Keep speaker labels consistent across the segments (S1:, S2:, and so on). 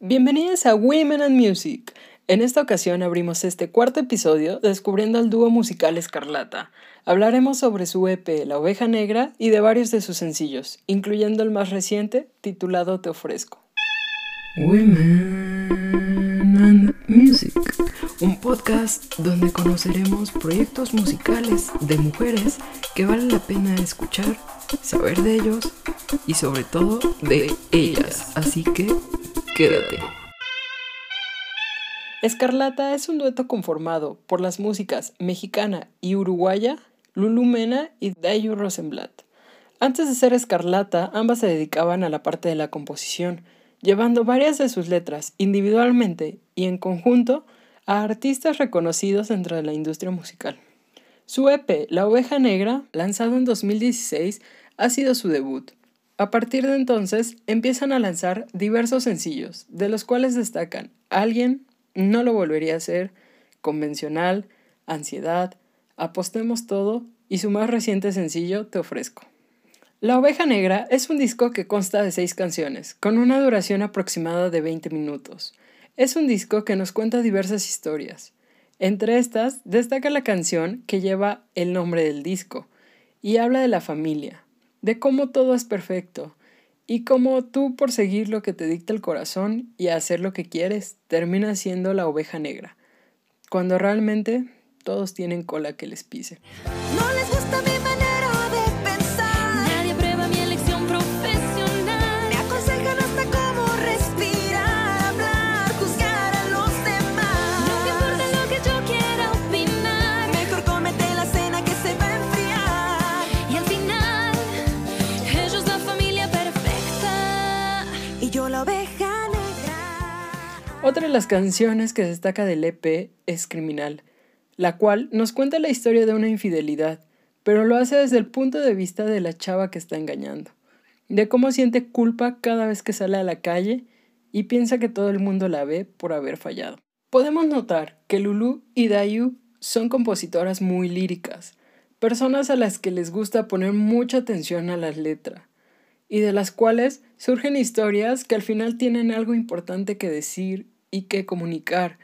S1: Bienvenidos a Women and Music. En esta ocasión abrimos este cuarto episodio descubriendo al dúo musical Escarlata. Hablaremos sobre su EP La Oveja Negra y de varios de sus sencillos, incluyendo el más reciente titulado Te ofrezco. Women and Music, un podcast donde conoceremos proyectos musicales de mujeres que vale la pena escuchar, saber de ellos y sobre todo de ellas. Así que quédate. Escarlata es un dueto conformado por las músicas mexicana y uruguaya Lulu Mena y Dayu Rosenblatt. Antes de ser Escarlata, ambas se dedicaban a la parte de la composición, llevando varias de sus letras individualmente y en conjunto a artistas reconocidos dentro de la industria musical. Su EP, La Oveja Negra, lanzado en 2016, ha sido su debut. A partir de entonces empiezan a lanzar diversos sencillos, de los cuales destacan Alguien, No lo volvería a hacer, Convencional, Ansiedad, Apostemos todo y su más reciente sencillo Te ofrezco. La Oveja Negra es un disco que consta de seis canciones, con una duración aproximada de 20 minutos. Es un disco que nos cuenta diversas historias. Entre estas destaca la canción que lleva el nombre del disco y habla de la familia, de cómo todo es perfecto y cómo tú por seguir lo que te dicta el corazón y hacer lo que quieres terminas siendo la oveja negra, cuando realmente todos tienen cola que les pise. Otra de las canciones que destaca del EP es Criminal, la cual nos cuenta la historia de una infidelidad, pero lo hace desde el punto de vista de la chava que está engañando, de cómo siente culpa cada vez que sale a la calle y piensa que todo el mundo la ve por haber fallado. Podemos notar que Lulu y Dayu son compositoras muy líricas, personas a las que les gusta poner mucha atención a las letras, y de las cuales surgen historias que al final tienen algo importante que decir y que comunicar,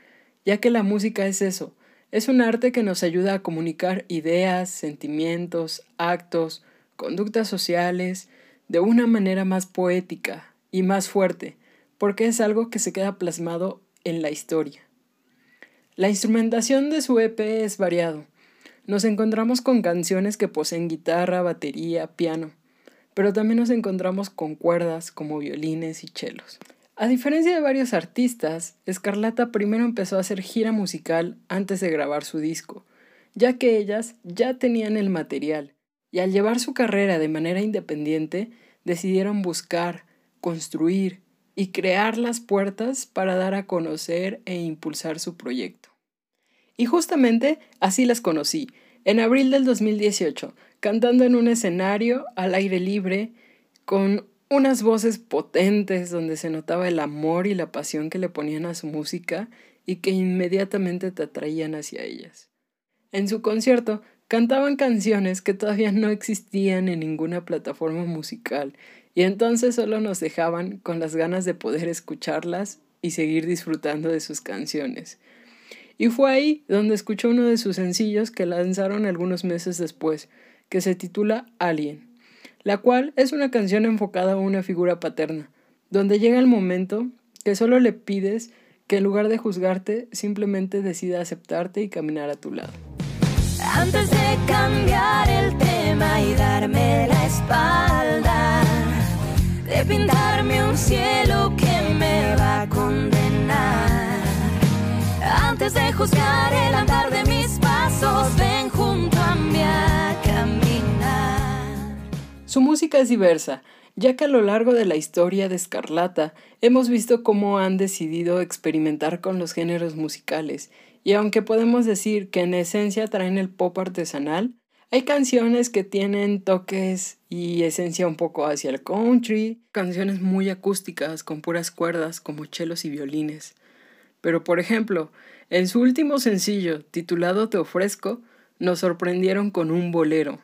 S1: ya que la música es eso, es un arte que nos ayuda a comunicar ideas, sentimientos, actos, conductas sociales, de una manera más poética y más fuerte, porque es algo que se queda plasmado en la historia. La instrumentación de su EP es variado. Nos encontramos con canciones que poseen guitarra, batería, piano, pero también nos encontramos con cuerdas como violines y chelos. A diferencia de varios artistas, Escarlata primero empezó a hacer gira musical antes de grabar su disco, ya que ellas ya tenían el material, y al llevar su carrera de manera independiente, decidieron buscar, construir y crear las puertas para dar a conocer e impulsar su proyecto. Y justamente así las conocí, en abril del 2018, cantando en un escenario al aire libre, con unas voces potentes donde se notaba el amor y la pasión que le ponían a su música y que inmediatamente te atraían hacia ellas. En su concierto cantaban canciones que todavía no existían en ninguna plataforma musical y entonces solo nos dejaban con las ganas de poder escucharlas y seguir disfrutando de sus canciones. Y fue ahí donde escuchó uno de sus sencillos que lanzaron algunos meses después, que se titula Alien la cual es una canción enfocada a una figura paterna, donde llega el momento que solo le pides que en lugar de juzgarte, simplemente decida aceptarte y caminar a tu lado.
S2: Antes de cambiar el tema y darme la espalda, de pintarme un cielo De juzgar el andar de mis pasos, ven junto a mí a
S1: su música es diversa, ya que a lo largo de la historia de Escarlata hemos visto cómo han decidido experimentar con los géneros musicales, y aunque podemos decir que en esencia traen el pop artesanal, hay canciones que tienen toques y esencia un poco hacia el country, canciones muy acústicas con puras cuerdas como chelos y violines. Pero por ejemplo, en su último sencillo, titulado Te ofrezco, nos sorprendieron con un bolero,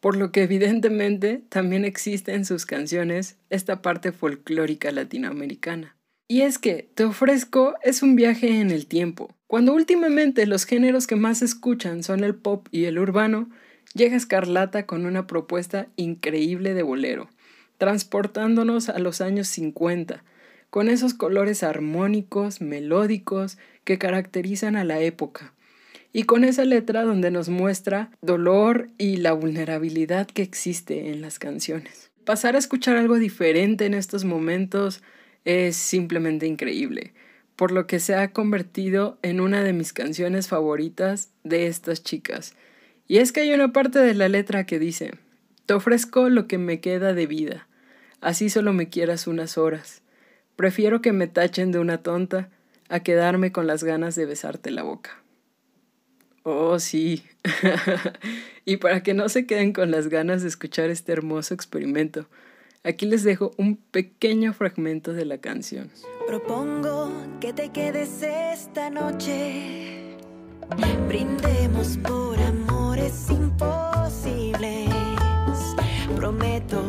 S1: por lo que evidentemente también existe en sus canciones esta parte folclórica latinoamericana. Y es que Te ofrezco es un viaje en el tiempo. Cuando últimamente los géneros que más escuchan son el pop y el urbano, llega Escarlata con una propuesta increíble de bolero, transportándonos a los años 50, con esos colores armónicos, melódicos que caracterizan a la época, y con esa letra donde nos muestra dolor y la vulnerabilidad que existe en las canciones. Pasar a escuchar algo diferente en estos momentos es simplemente increíble, por lo que se ha convertido en una de mis canciones favoritas de estas chicas. Y es que hay una parte de la letra que dice, Te ofrezco lo que me queda de vida, así solo me quieras unas horas. Prefiero que me tachen de una tonta a quedarme con las ganas de besarte la boca. Oh, sí. y para que no se queden con las ganas de escuchar este hermoso experimento, aquí les dejo un pequeño fragmento de la canción.
S2: Propongo que te quedes esta noche. Brindemos por amores imposibles. Prometo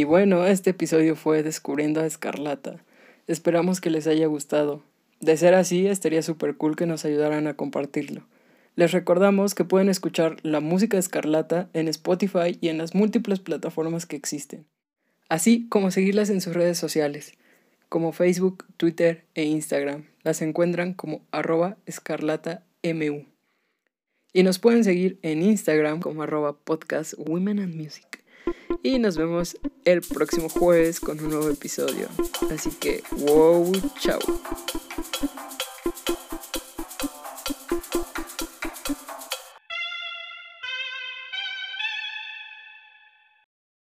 S1: y bueno, este episodio fue Descubriendo a Escarlata. Esperamos que les haya gustado. De ser así, estaría súper cool que nos ayudaran a compartirlo. Les recordamos que pueden escuchar la música de Escarlata en Spotify y en las múltiples plataformas que existen, así como seguirlas en sus redes sociales, como Facebook, Twitter e Instagram. Las encuentran como arroba escarlatamu. Y nos pueden seguir en Instagram como arroba podcast Women and Music. Y nos vemos el próximo jueves con un nuevo episodio. Así que, wow, chao.